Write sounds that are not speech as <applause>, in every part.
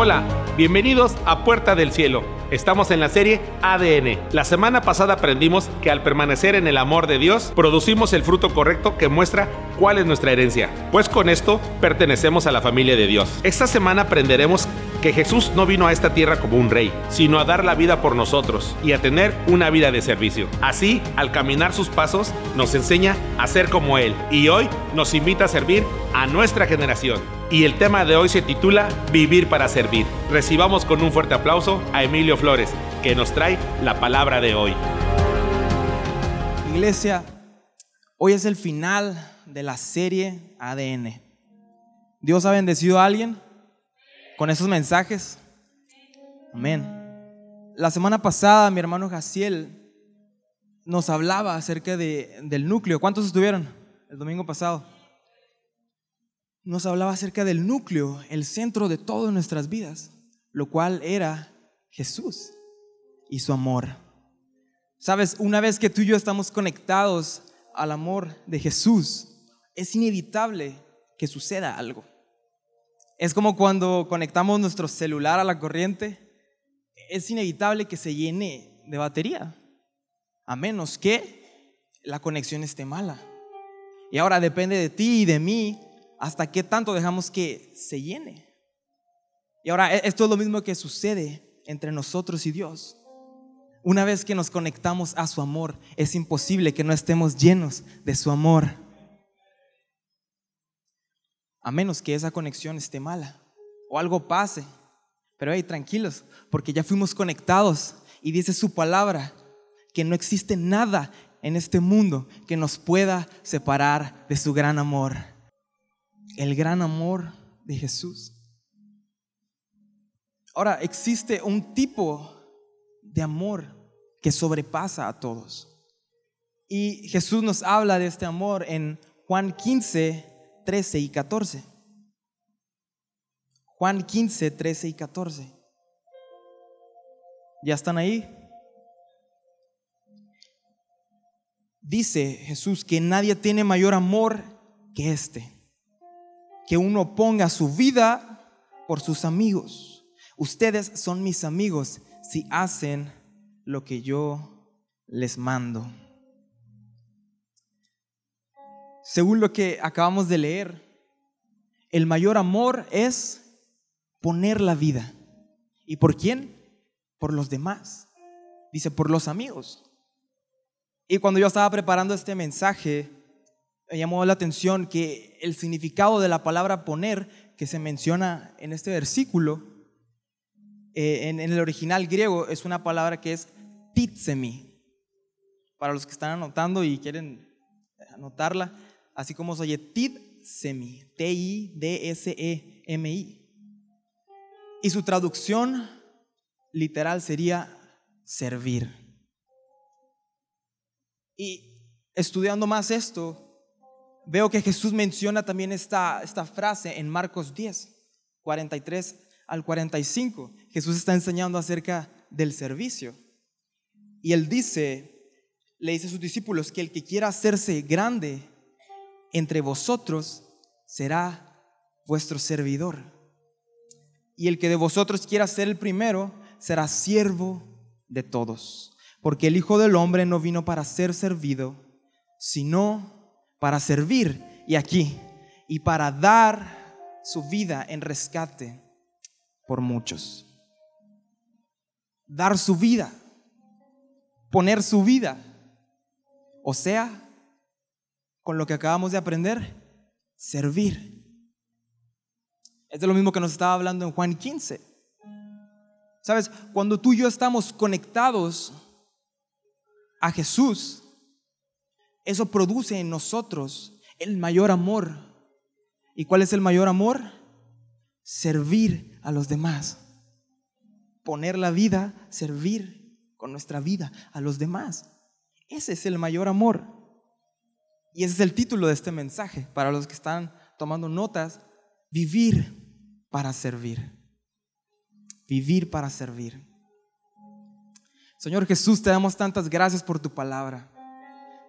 Hola, bienvenidos a Puerta del Cielo. Estamos en la serie ADN. La semana pasada aprendimos que al permanecer en el amor de Dios, producimos el fruto correcto que muestra cuál es nuestra herencia. Pues con esto pertenecemos a la familia de Dios. Esta semana aprenderemos que Jesús no vino a esta tierra como un rey, sino a dar la vida por nosotros y a tener una vida de servicio. Así, al caminar sus pasos, nos enseña a ser como Él y hoy nos invita a servir a nuestra generación. Y el tema de hoy se titula Vivir para servir. Recibamos con un fuerte aplauso a Emilio Flores, que nos trae la palabra de hoy. Iglesia, hoy es el final de la serie ADN. ¿Dios ha bendecido a alguien? Con esos mensajes. Amén. La semana pasada mi hermano Jaciel nos hablaba acerca de, del núcleo. ¿Cuántos estuvieron el domingo pasado? Nos hablaba acerca del núcleo, el centro de todas nuestras vidas, lo cual era Jesús y su amor. Sabes, una vez que tú y yo estamos conectados al amor de Jesús, es inevitable que suceda algo. Es como cuando conectamos nuestro celular a la corriente, es inevitable que se llene de batería, a menos que la conexión esté mala. Y ahora depende de ti y de mí hasta qué tanto dejamos que se llene. Y ahora e-, esto es lo mismo que sucede entre nosotros y Dios. Una vez que nos conectamos a su amor, es imposible que no estemos llenos de su amor a menos que esa conexión esté mala o algo pase. Pero hey, tranquilos, porque ya fuimos conectados y dice su palabra que no existe nada en este mundo que nos pueda separar de su gran amor. El gran amor de Jesús. Ahora, existe un tipo de amor que sobrepasa a todos. Y Jesús nos habla de este amor en Juan 15, 13 y 14. Juan 15, 13 y 14. ¿Ya están ahí? Dice Jesús que nadie tiene mayor amor que este, que uno ponga su vida por sus amigos. Ustedes son mis amigos si hacen lo que yo les mando. Según lo que acabamos de leer, el mayor amor es poner la vida. ¿Y por quién? Por los demás. Dice, por los amigos. Y cuando yo estaba preparando este mensaje, me llamó la atención que el significado de la palabra poner que se menciona en este versículo, eh, en, el original griego, es una palabra que es titsemi. Para los que están anotando y quieren anotarla, así como se oye Semi, T-I-D-S-E-M-I. Y su traducción literal sería servir. Y estudiando más esto, veo que Jesús menciona también esta, esta frase en Marcos 10, 43 al 45. Jesús está enseñando acerca del servicio. Y él dice, le dice a sus discípulos que el que quiera hacerse grande entre vosotros será vuestro servidor. Y el que de vosotros quiera ser el primero será siervo de todos. Porque el Hijo del Hombre no vino para ser servido, sino para servir, y aquí, y para dar su vida en rescate por muchos. Dar su vida, poner su vida, o sea, con lo que acabamos de aprender? Servir. Es de lo mismo que nos estaba hablando en Juan 15. Sabes, cuando tú y yo estamos conectados a Jesús, eso produce en nosotros el mayor amor. ¿Y cuál es el mayor amor? Servir a los demás. Poner la vida, servir con nuestra vida a los demás. Ese es el mayor amor. Y ese es el título de este mensaje para los que están tomando notas. Vivir para servir. Vivir para servir. Señor Jesús, te damos tantas gracias por tu palabra.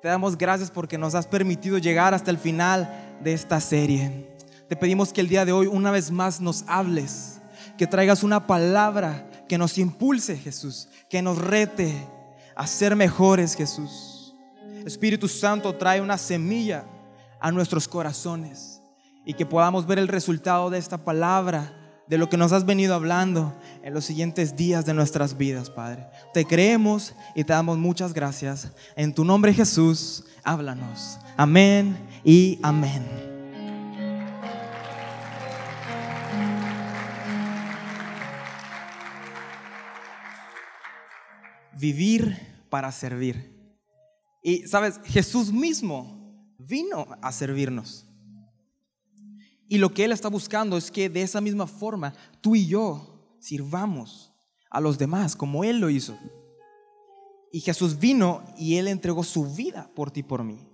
Te damos gracias porque nos has permitido llegar hasta el final de esta serie. Te pedimos que el día de hoy una vez más nos hables que traigas una palabra que nos impulse, Jesús, que nos rete a ser mejores, Jesús. Espíritu Santo trae una semilla a nuestros corazones y que podamos ver el resultado de esta palabra, de lo que nos has venido hablando en los siguientes días de nuestras vidas, Padre. Te creemos y te damos muchas gracias. En tu nombre, Jesús, háblanos. Amén y amén. Vivir para servir. Y sabes, Jesús mismo vino a servirnos. Y lo que Él está buscando es que de esa misma forma tú y yo sirvamos a los demás como Él lo hizo. Y Jesús vino y Él entregó su vida por ti y por mí.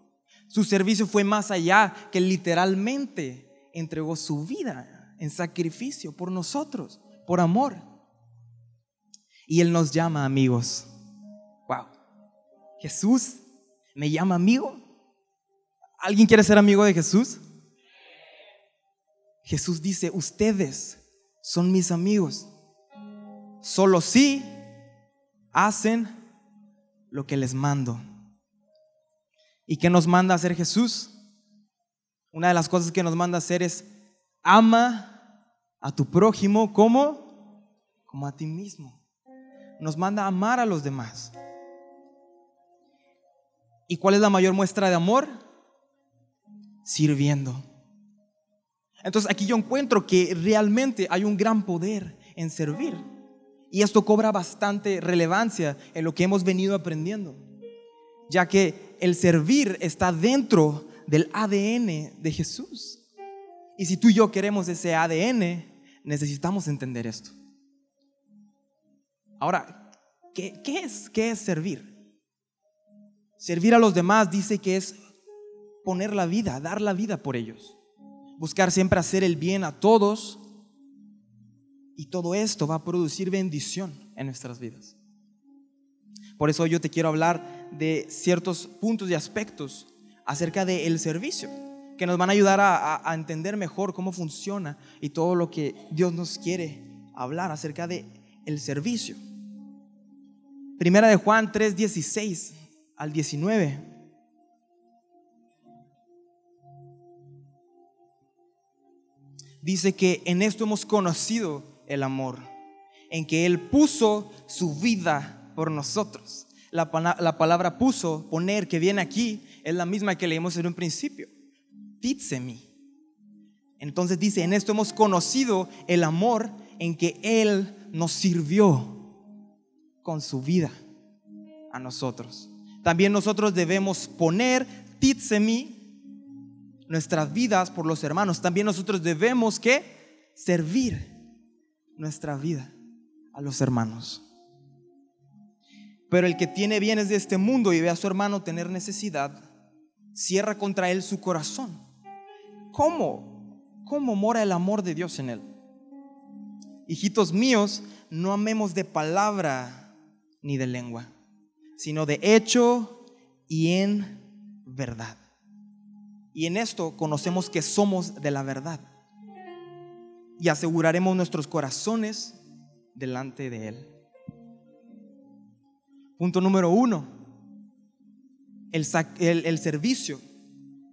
Su servicio fue más allá que literalmente entregó su vida en sacrificio por nosotros, por amor. Y Él nos llama amigos. Wow. Jesús me llama amigo. ¿Alguien quiere ser amigo de Jesús? Jesús dice, ustedes son mis amigos. Solo si hacen lo que les mando. ¿Y qué nos manda a hacer Jesús? Una de las cosas que nos manda a hacer es ama a tu prójimo como como a ti mismo. Nos manda amar a los demás. ¿Y cuál es la mayor muestra de amor? Sirviendo. Entonces aquí yo encuentro que realmente hay un gran poder en servir. Y esto cobra bastante relevancia en lo que hemos venido aprendiendo, ya que el servir está dentro del ADN de Jesús. Y si tú y yo queremos ese ADN, necesitamos entender esto. Ahora, ¿qué, es, qué es servir? Servir a los demás dice que es poner la vida, dar la vida por ellos buscar siempre hacer el bien a todos. Y todo esto va a producir bendición en nuestras vidas. Por eso yo te quiero hablar de ciertos puntos y aspectos acerca del servicio, que nos van a ayudar a, entender mejor cómo funciona y todo lo que Dios nos quiere hablar acerca de el servicio. Primera de Juan 3, 16 al 19. dice que en esto hemos conocido el amor, en que Él puso su vida por nosotros. La, palabra puso, poner, que viene aquí, es la misma que leímos en un principio. Titsemi. Entonces dice, en esto hemos conocido el amor en que Él nos sirvió con su vida a nosotros. También nosotros debemos poner titsemi nuestras vidas por los hermanos, también nosotros debemos que servir nuestra vida a los hermanos. Pero el que tiene bienes de este mundo y ve a su hermano tener necesidad, cierra contra él su corazón. ¿Cómo? ¿Cómo mora el amor de Dios en él? Hijitos míos, no amemos de palabra ni de lengua, sino de hecho y en verdad. Y en esto conocemos que somos de la verdad. Y aseguraremos nuestros corazones delante de Él. Punto número uno. El, el servicio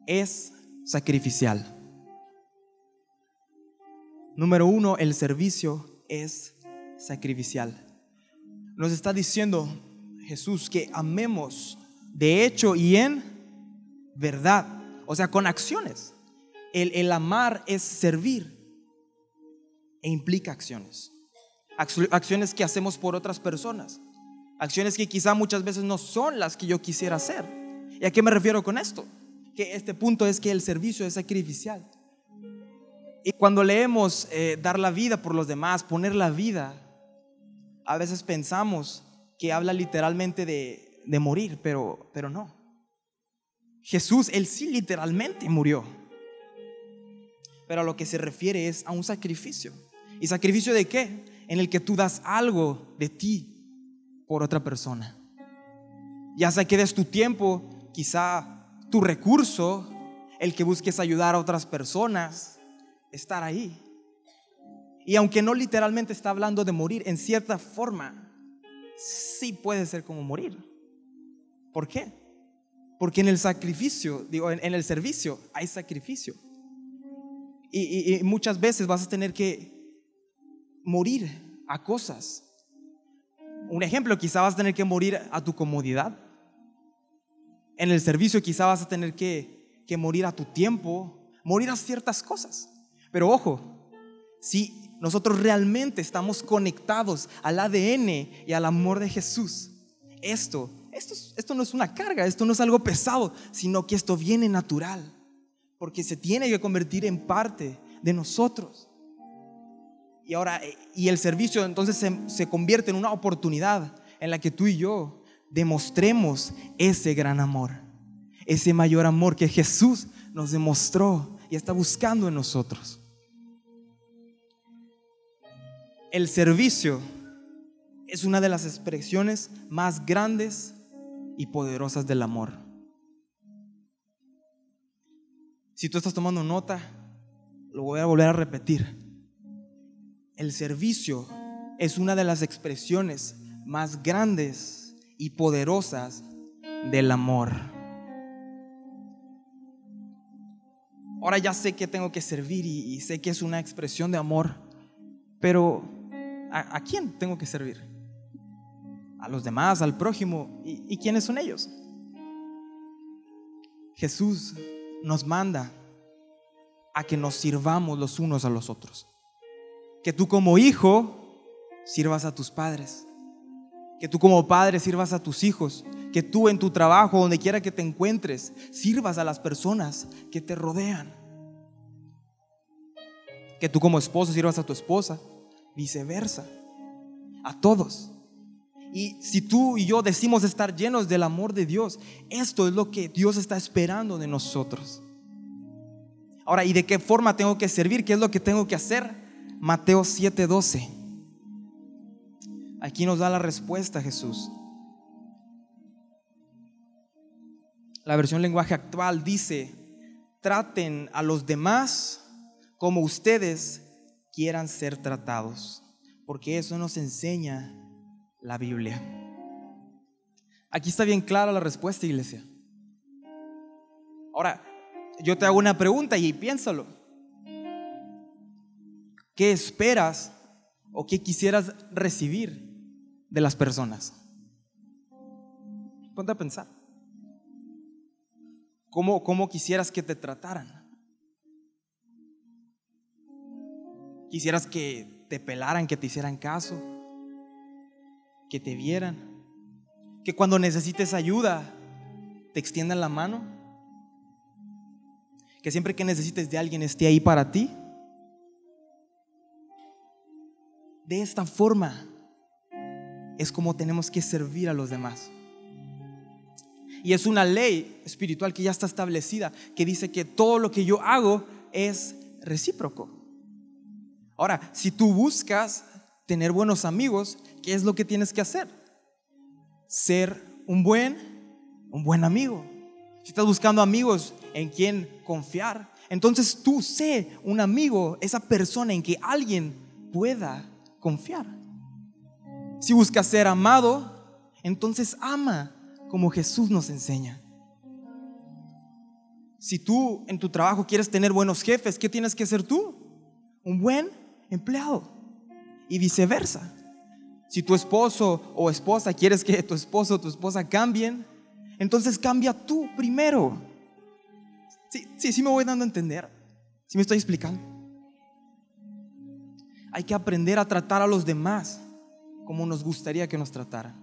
es sacrificial. Número uno, el servicio es sacrificial. Nos está diciendo Jesús que amemos de hecho y en verdad. O sea, con acciones. El, amar es servir e implica acciones. Acciones que hacemos por otras personas. Acciones que quizá muchas veces no son las que yo quisiera hacer. ¿Y a qué me refiero con esto? Que este punto es que el servicio es sacrificial. Y cuando leemos eh, dar la vida por los demás, poner la vida, a veces pensamos que habla literalmente de, de morir, pero, pero no. Jesús, él sí literalmente murió. Pero a lo que se refiere es a un sacrificio. ¿Y sacrificio de qué? En el que tú das algo de ti por otra persona. Ya sea que des tu tiempo, quizá tu recurso, el que busques ayudar a otras personas, estar ahí. Y aunque no literalmente está hablando de morir, en cierta forma sí puede ser como morir. ¿Por qué? Porque en el sacrificio, digo, en, el servicio hay sacrificio. y muchas veces vas a tener que morir a cosas. Un ejemplo, quizá vas a tener que morir a tu comodidad. En el servicio quizá vas a tener que, que morir a tu tiempo, morir a ciertas cosas. Pero ojo, si nosotros realmente estamos conectados al ADN y al amor de Jesús, esto, esto, esto no es una carga, esto no es algo pesado, sino que esto viene natural, porque se tiene que convertir en parte de nosotros. Y ahora, y el servicio entonces se, se convierte en una oportunidad en la que tú y yo demostremos ese gran amor, ese mayor amor que Jesús nos demostró y está buscando en nosotros. El servicio es una de las expresiones más grandes y poderosas del amor. Si tú estás tomando nota, lo voy a volver a repetir. El servicio es una de las expresiones más grandes y poderosas del amor. Ahora ya sé que tengo que servir y, sé que es una expresión de amor, pero ¿a, quién tengo que servir? A los demás, al prójimo. ¿Y, quiénes son ellos? Jesús nos manda a que nos sirvamos los unos a los otros. Que tú como hijo sirvas a tus padres. Que tú como padre sirvas a tus hijos. Que tú en tu trabajo, donde quiera que te encuentres, sirvas a las personas que te rodean. Que tú como esposo sirvas a tu esposa viceversa, a todos. Y si tú y yo decimos estar llenos del amor de Dios, esto es lo que Dios está esperando de nosotros. Ahora, ¿y de qué forma tengo que servir? ¿Qué es lo que tengo que hacer? Mateo 7:12. Aquí nos da la respuesta Jesús. La versión lenguaje actual dice, traten a los demás como ustedes quieran ser tratados, porque eso nos enseña la Biblia. Aquí está bien clara la respuesta, iglesia. Ahora, yo te hago una pregunta y piénsalo. ¿Qué esperas o qué quisieras recibir de las personas? Ponte a pensar. ¿Cómo, cómo quisieras que te trataran? Quisieras que te pelaran, que te hicieran caso, que te vieran, que cuando necesites ayuda te extiendan la mano, que siempre que necesites de alguien esté ahí para ti. De esta forma es como tenemos que servir a los demás. Y es una ley espiritual que ya está establecida, que dice que todo lo que yo hago es recíproco. Ahora, si tú buscas tener buenos amigos, ¿qué es lo que tienes que hacer? Ser un buen, un buen amigo. Si estás buscando amigos en quien confiar, entonces tú sé un amigo, esa persona en que alguien pueda confiar. Si buscas ser amado, entonces ama como Jesús nos enseña. Si tú en tu trabajo quieres tener buenos jefes, ¿qué tienes que ser tú? Un buen empleado. Y viceversa. Si tu esposo o esposa quieres que tu esposo o tu esposa cambien, entonces cambia tú primero. Sí, sí, sí me voy dando a entender. Si me estoy explicando. Hay que aprender a tratar a los demás como nos gustaría que nos trataran.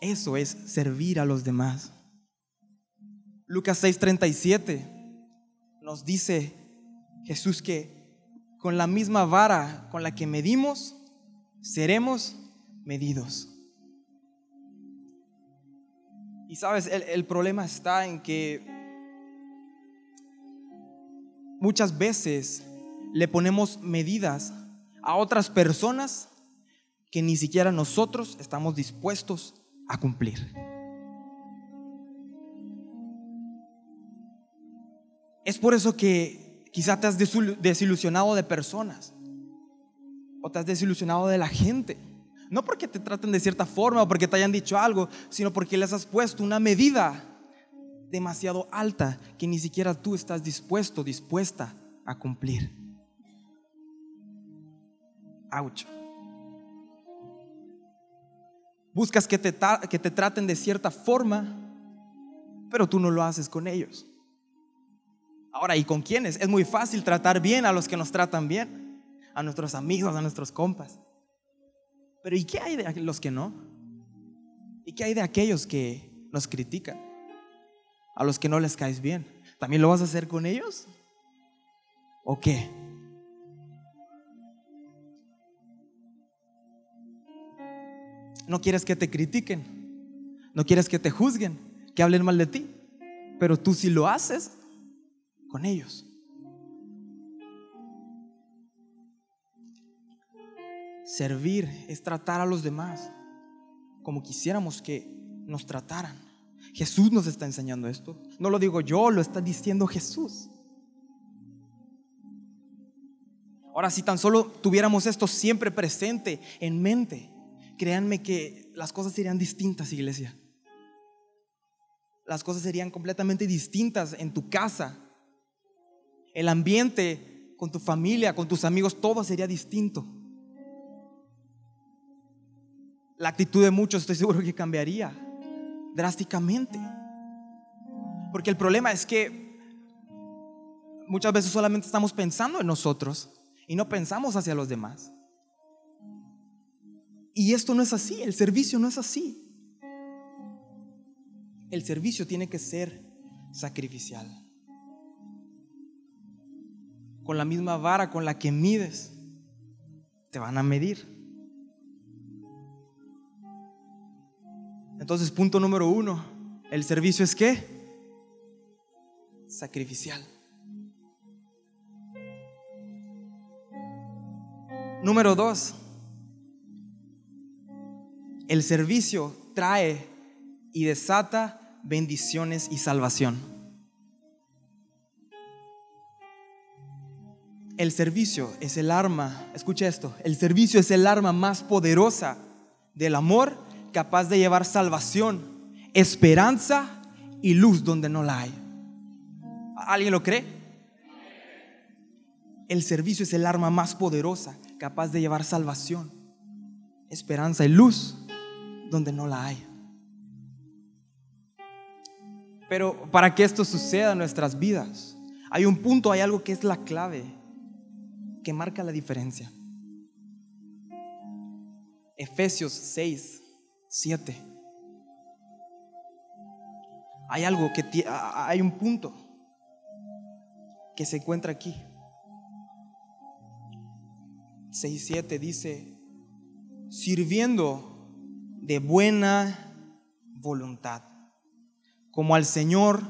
Eso es servir a los demás. Lucas 6:37 nos dice Jesús que con la misma vara con la que medimos, seremos medidos. Y sabes, el, problema está en que muchas veces le ponemos medidas a otras personas que ni siquiera nosotros estamos dispuestos a cumplir. Es por eso que Quizá te has desilusionado de personas o te has desilusionado de la gente. No porque te traten de cierta forma o porque te hayan dicho algo, sino porque les has puesto una medida demasiado alta que ni siquiera tú estás dispuesto, dispuesta a cumplir. Ouch. Buscas que te, que te traten de cierta forma, pero tú no lo haces con ellos. Ahora, ¿y con quiénes? Es muy fácil tratar bien a los que nos tratan bien, a nuestros amigos, a nuestros compas. Pero ¿y qué hay de los que no? ¿Y qué hay de aquellos que nos critican? A los que no les caes bien. ¿También lo vas a hacer con ellos? ¿O qué? No quieres que te critiquen, no quieres que te juzguen, que hablen mal de ti, pero tú si lo haces, con ellos. Servir es tratar a los demás como quisiéramos que nos trataran. Jesús nos está enseñando esto. No lo digo yo, lo está diciendo Jesús. Ahora, si tan solo tuviéramos esto siempre presente en mente, créanme que las cosas serían distintas, iglesia. Las cosas serían completamente distintas en tu casa, el ambiente con tu familia, con tus amigos, todo sería distinto. La actitud de muchos estoy seguro que cambiaría drásticamente. Porque el problema es que muchas veces solamente estamos pensando en nosotros y no pensamos hacia los demás. Y esto no es así, el servicio no es así. El servicio tiene que ser sacrificial con la misma vara con la que mides, te van a medir. Entonces, punto número uno, el servicio es qué? Sacrificial. Número dos, el servicio trae y desata bendiciones y salvación. El servicio es el arma, escucha esto, el servicio es el arma más poderosa del amor capaz de llevar salvación, esperanza y luz donde no la hay. ¿Alguien lo cree? El servicio es el arma más poderosa capaz de llevar salvación, esperanza y luz donde no la hay. Pero para que esto suceda en nuestras vidas, hay un punto, hay algo que es la clave que marca la diferencia. Efesios 6, 7. Hay algo que hay un punto que se encuentra aquí. 6, 7 dice, sirviendo de buena voluntad, como al Señor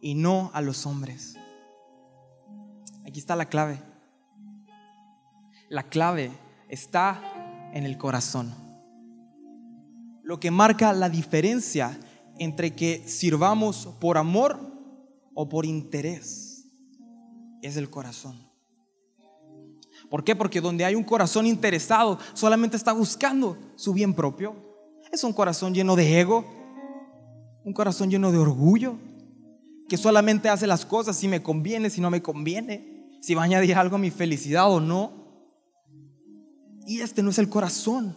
y no a los hombres. Aquí está la clave. La clave está en el corazón. Lo que marca la diferencia entre que sirvamos por amor o por interés es el corazón. ¿Por qué? Porque donde hay un corazón interesado solamente está buscando su bien propio. Es un corazón lleno de ego, un corazón lleno de orgullo, que solamente hace las cosas si me conviene, si no me conviene, si va a añadir algo a mi felicidad o no. Y este no es el corazón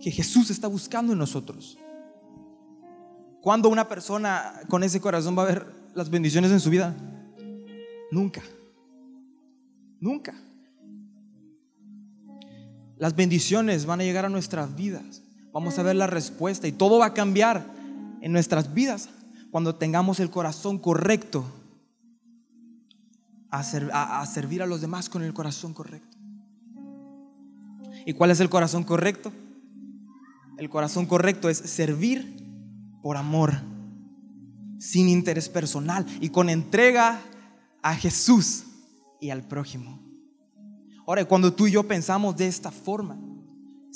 que Jesús está buscando en nosotros. ¿Cuándo una persona con ese corazón va a ver las bendiciones en su vida? Nunca. Nunca. Las bendiciones van a llegar a nuestras vidas. Vamos a ver la respuesta y todo va a cambiar en nuestras vidas cuando tengamos el corazón correcto a, servir a los demás con el corazón correcto. ¿Y cuál es el corazón correcto? El corazón correcto es servir por amor, sin interés personal y con entrega a Jesús y al prójimo. Ahora, cuando tú y yo pensamos de esta forma,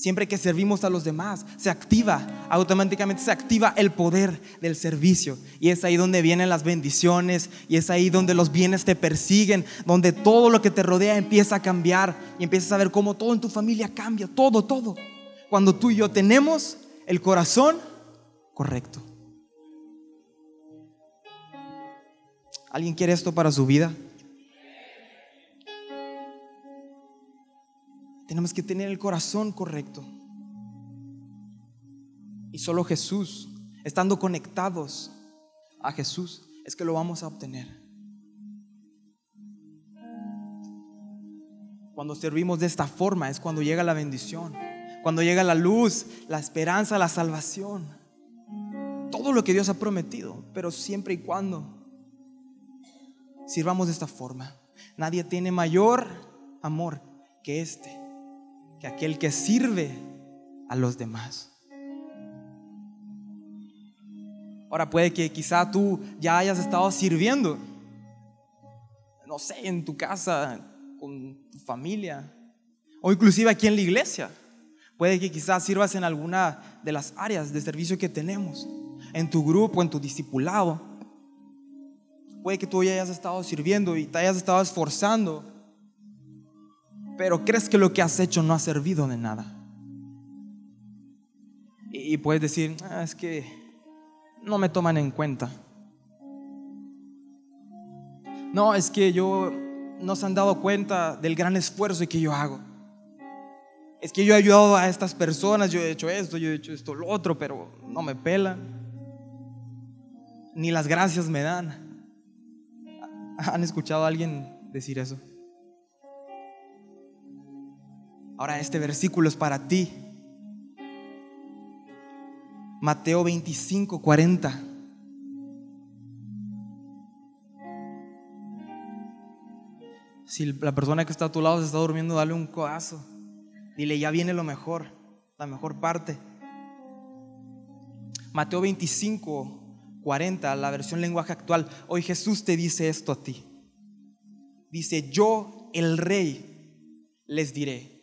Siempre que servimos a los demás, se activa, automáticamente se activa el poder del servicio. Y es ahí donde vienen las bendiciones, y es ahí donde los bienes te persiguen, donde todo lo que te rodea empieza a cambiar y empiezas a ver cómo todo en tu familia cambia, todo, todo. Cuando tú y yo tenemos el corazón correcto. ¿Alguien quiere esto para su vida? Tenemos que tener el corazón correcto. Y solo Jesús, estando conectados a Jesús, es que lo vamos a obtener. Cuando servimos de esta forma es cuando llega la bendición, cuando llega la luz, la esperanza, la salvación. Todo lo que Dios ha prometido, pero siempre y cuando sirvamos de esta forma. Nadie tiene mayor amor que este que aquel que sirve a los demás. Ahora puede que quizá tú ya hayas estado sirviendo, no sé, en tu casa, con tu familia, o inclusive aquí en la iglesia. Puede que quizás sirvas en alguna de las áreas de servicio que tenemos, en tu grupo, en tu discipulado. Puede que tú ya hayas estado sirviendo y te hayas estado esforzando pero crees que lo que has hecho no ha servido de nada. Y, puedes decir, ah, es que no me toman en cuenta. No, es que yo no se han dado cuenta del gran esfuerzo que yo hago. Es que yo he ayudado a estas personas, yo he hecho esto, yo he hecho esto, lo otro, pero no me pelan. Ni las gracias me dan. ¿Han escuchado a alguien decir eso? Ahora este versículo es para ti. Mateo 25, 40. Si la persona que está a tu lado se está durmiendo, dale un codazo. Dile, ya viene lo mejor, la mejor parte. Mateo 25, 40, la versión lenguaje actual. Hoy Jesús te dice esto a ti. Dice, yo, el rey, les diré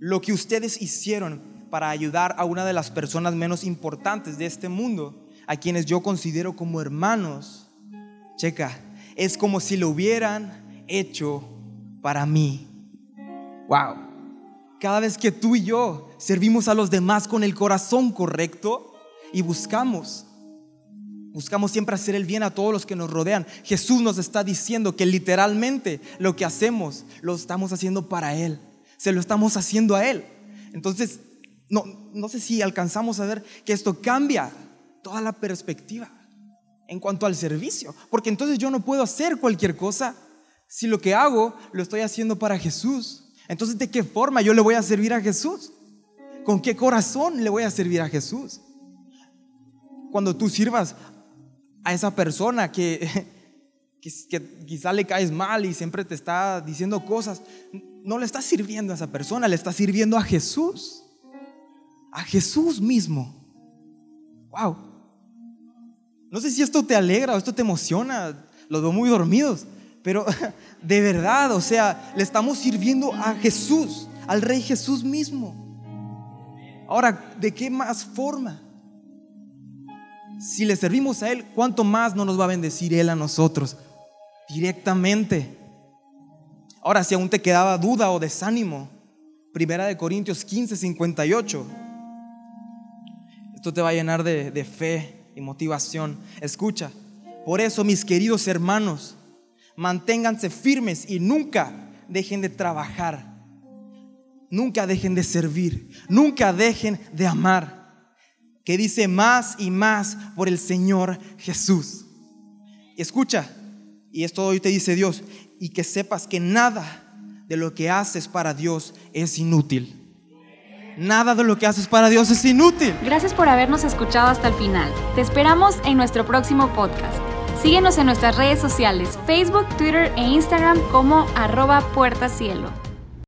lo que ustedes hicieron para ayudar a una de las personas menos importantes de este mundo, a quienes yo considero como hermanos, checa, es como si lo hubieran hecho para mí. Wow. Cada vez que tú y yo servimos a los demás con el corazón correcto y buscamos Buscamos siempre hacer el bien a todos los que nos rodean. Jesús nos está diciendo que literalmente lo que hacemos lo estamos haciendo para Él se lo estamos haciendo a Él. Entonces, no, no sé si alcanzamos a ver que esto cambia toda la perspectiva en cuanto al servicio, porque entonces yo no puedo hacer cualquier cosa si lo que hago lo estoy haciendo para Jesús. Entonces, ¿de qué forma yo le voy a servir a Jesús? ¿Con qué corazón le voy a servir a Jesús? Cuando tú sirvas a esa persona que, <laughs> que, que quizá le caes mal y siempre te está diciendo cosas, no le está sirviendo a esa persona, le está sirviendo a Jesús. A Jesús mismo. Wow. No sé si esto te alegra o esto te emociona. Los veo muy dormidos. Pero <laughs> de verdad, o sea, le estamos sirviendo a Jesús, al Rey Jesús mismo. Ahora, ¿de qué más forma? Si le servimos a Él, ¿cuánto más no nos va a bendecir Él a nosotros? Directamente. Ahora, si aún te quedaba duda o desánimo, Primera de Corintios 15, 58. Esto te va a llenar de, de fe y motivación. Escucha, por eso mis queridos hermanos, manténganse firmes y nunca dejen de trabajar. Nunca dejen de servir. Nunca dejen de amar. Que dice más y más por el Señor Jesús. Escucha, y esto hoy te dice Dios, y que sepas que nada de lo que haces para Dios es inútil. Nada de lo que haces para Dios es inútil. Gracias por habernos escuchado hasta el final. Te esperamos en nuestro próximo podcast. Síguenos en nuestras redes sociales, Facebook, Twitter e Instagram como arroba puertacielo.